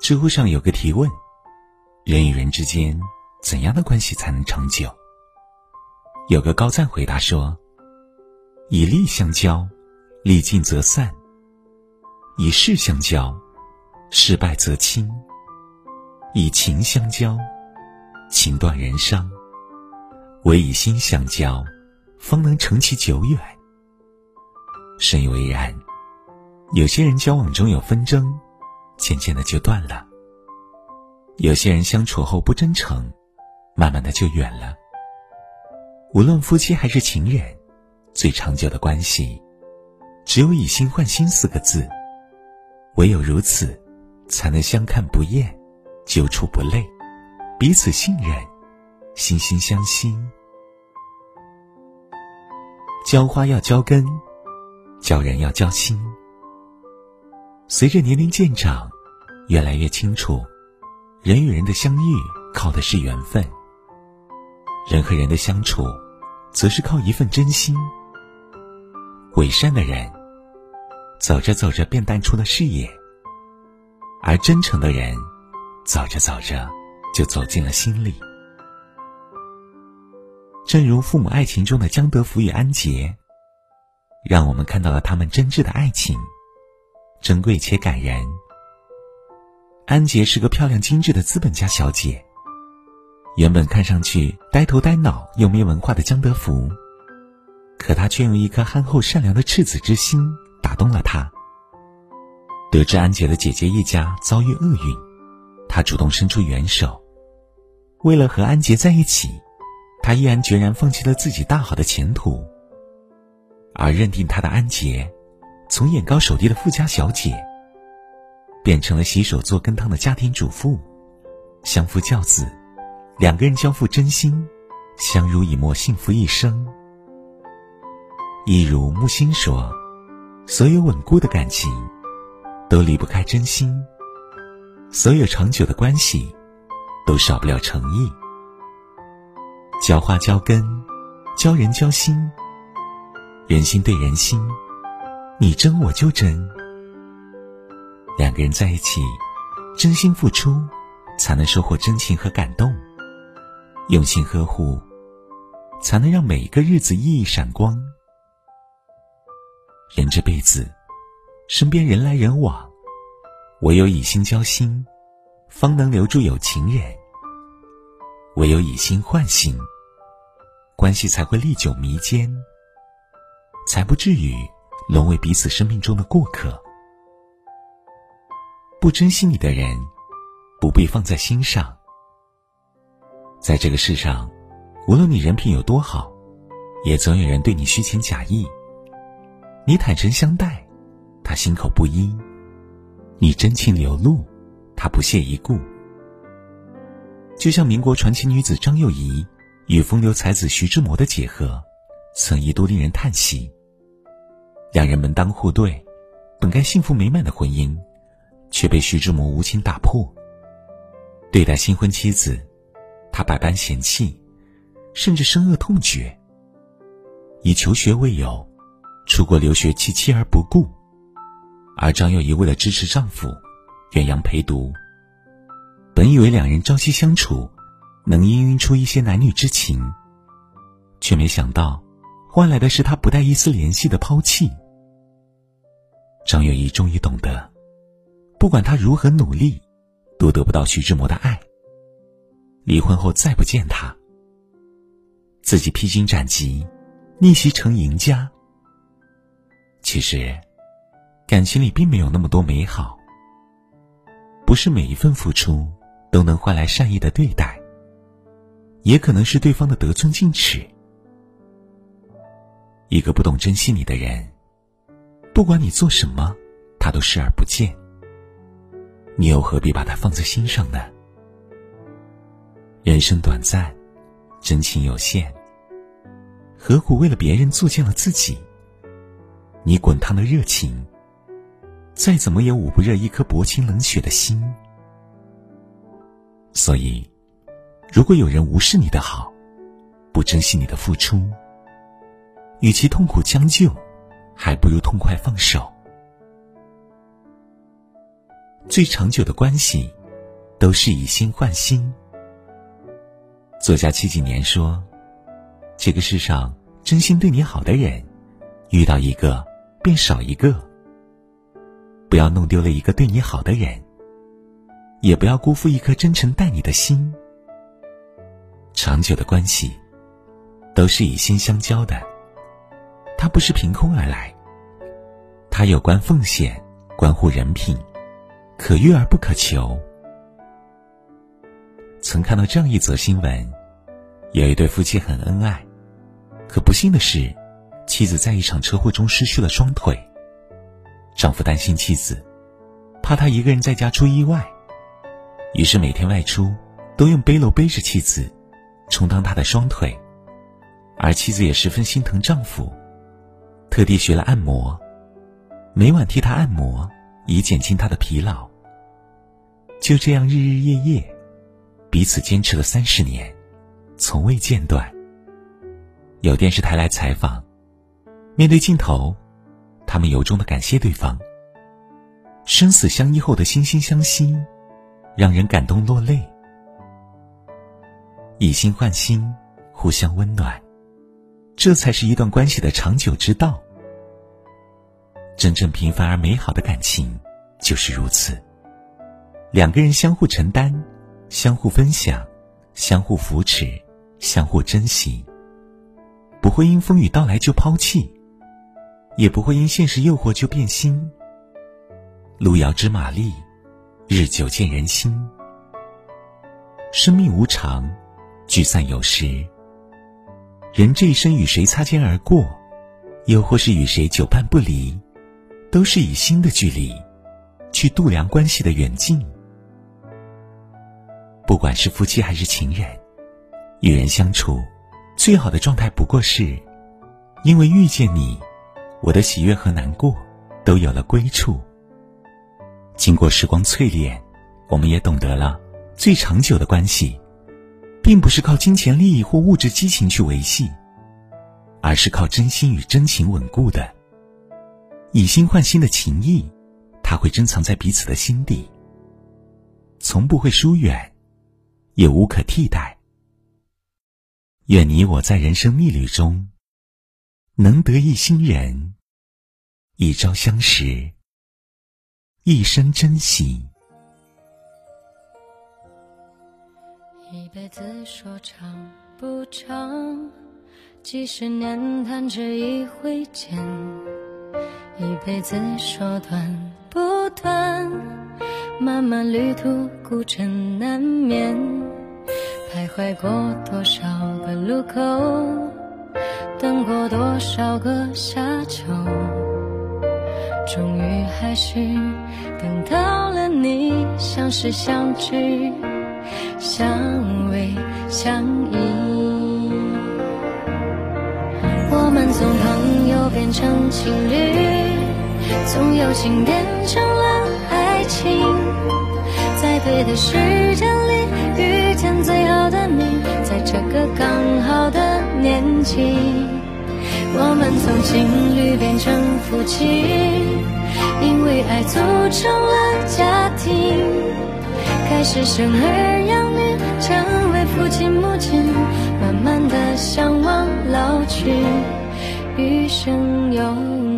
知乎上有个提问：人与人之间怎样的关系才能长久？有个高赞回答说：以利相交，利尽则散；以势相交，失败则轻；以情相交，情断人伤；唯以心相交，方能成其久远。深以为然。有些人交往中有纷争，渐渐的就断了；有些人相处后不真诚，慢慢的就远了。无论夫妻还是情人，最长久的关系，只有以心换心四个字。唯有如此，才能相看不厌，久处不累，彼此信任，心心相惜。浇花要浇根，教人要教心。随着年龄渐长，越来越清楚，人与人的相遇靠的是缘分；人和人的相处，则是靠一份真心。伪善的人，走着走着便淡出了视野；而真诚的人，走着走着就走进了心里。正如《父母爱情》中的江德福与安杰，让我们看到了他们真挚的爱情。珍贵且感人。安杰是个漂亮精致的资本家小姐。原本看上去呆头呆脑又没文化的江德福，可他却用一颗憨厚善良的赤子之心打动了他。得知安杰的姐姐一家遭遇厄运，他主动伸出援手。为了和安杰在一起，他毅然决然放弃了自己大好的前途，而认定他的安杰。从眼高手低的富家小姐，变成了洗手做羹汤的家庭主妇，相夫教子，两个人交付真心，相濡以沫，幸福一生。一如木心说：“所有稳固的感情，都离不开真心；所有长久的关系，都少不了诚意。浇花浇根，教人交心，人心对人心。”你争我就争，两个人在一起，真心付出，才能收获真情和感动；用心呵护，才能让每一个日子熠熠闪光。人这辈子，身边人来人往，唯有以心交心，方能留住有情人；唯有以心换心，关系才会历久弥坚，才不至于。沦为彼此生命中的过客，不珍惜你的人，不必放在心上。在这个世上，无论你人品有多好，也总有人对你虚情假意。你坦诚相待，他心口不一；你真情流露，他不屑一顾。就像民国传奇女子张幼仪与风流才子徐志摩的结合，曾一度令人叹息。两人门当户对，本该幸福美满的婚姻，却被徐志摩无情打破。对待新婚妻子，他百般嫌弃，甚至深恶痛绝。以求学为由，出国留学弃妻而不顾；而张幼仪为了支持丈夫，远洋陪读。本以为两人朝夕相处，能氤氲出一些男女之情，却没想到，换来的是他不带一丝怜惜的抛弃。张幼仪终于懂得，不管她如何努力，都得不到徐志摩的爱。离婚后再不见他，自己披荆斩棘，逆袭成赢家。其实，感情里并没有那么多美好。不是每一份付出都能换来善意的对待，也可能是对方的得寸进尺。一个不懂珍惜你的人。不管你做什么，他都视而不见。你又何必把他放在心上呢？人生短暂，真情有限，何苦为了别人作践了自己？你滚烫的热情，再怎么也捂不热一颗薄情冷血的心。所以，如果有人无视你的好，不珍惜你的付出，与其痛苦将就。还不如痛快放手。最长久的关系，都是以心换心。作家戚继年说：“这个世上真心对你好的人，遇到一个便少一个。不要弄丢了一个对你好的人，也不要辜负一颗真诚待你的心。长久的关系，都是以心相交的。它不是凭空而来，它有关奉献，关乎人品，可遇而不可求。”曾看到这样一则新闻：有一对夫妻很恩爱，可不幸的是，妻子在一场车祸中失去了双腿。丈夫担心妻子，怕她一个人在家出意外，于是每天外出都用背篓背着妻子，充当她的双腿。而妻子也十分心疼丈夫，特地学了按摩，每晚替他按摩，以减轻他的疲劳。就这样日日夜夜。彼此坚持了三十年，从未间断。有电视台来采访，面对镜头，他们由衷的感谢对方。生死相依后的惺惺相惜，让人感动落泪。以心换心，互相温暖，这才是一段关系的长久之道。真正平凡而美好的感情，就是如此。两个人相互承担。相互分享，相互扶持，相互珍惜。不会因风雨到来就抛弃，也不会因现实诱惑就变心。路遥知马力，日久见人心。生命无常，聚散有时。人这一生与谁擦肩而过，又或是与谁久伴不离，都是以心的距离，去度量关系的远近。不管是夫妻还是情人，与人相处，最好的状态不过是，因为遇见你，我的喜悦和难过都有了归处。经过时光淬炼，我们也懂得了，最长久的关系，并不是靠金钱利益或物质激情去维系，而是靠真心与真情稳固的。以心换心的情谊，它会珍藏在彼此的心底，从不会疏远。也无可替代。愿你我在人生逆旅中，能得一心人，一朝相识，一生珍惜。一辈子说长不长，几十年弹指一挥间；一辈子说短不短，漫漫旅途孤枕难眠。徘徊过多少个路口，等过多少个夏秋，终于还是等到了你，相识相知，相偎相依。我们从朋友变成情侣，从友情变成了爱情，在对的时间里遇见最好的你，在。这个刚好的年纪，我们从情侣变成夫妻，因为爱组成了家庭，开始生儿养女，成为父亲母亲，慢慢的向往老去，余生有。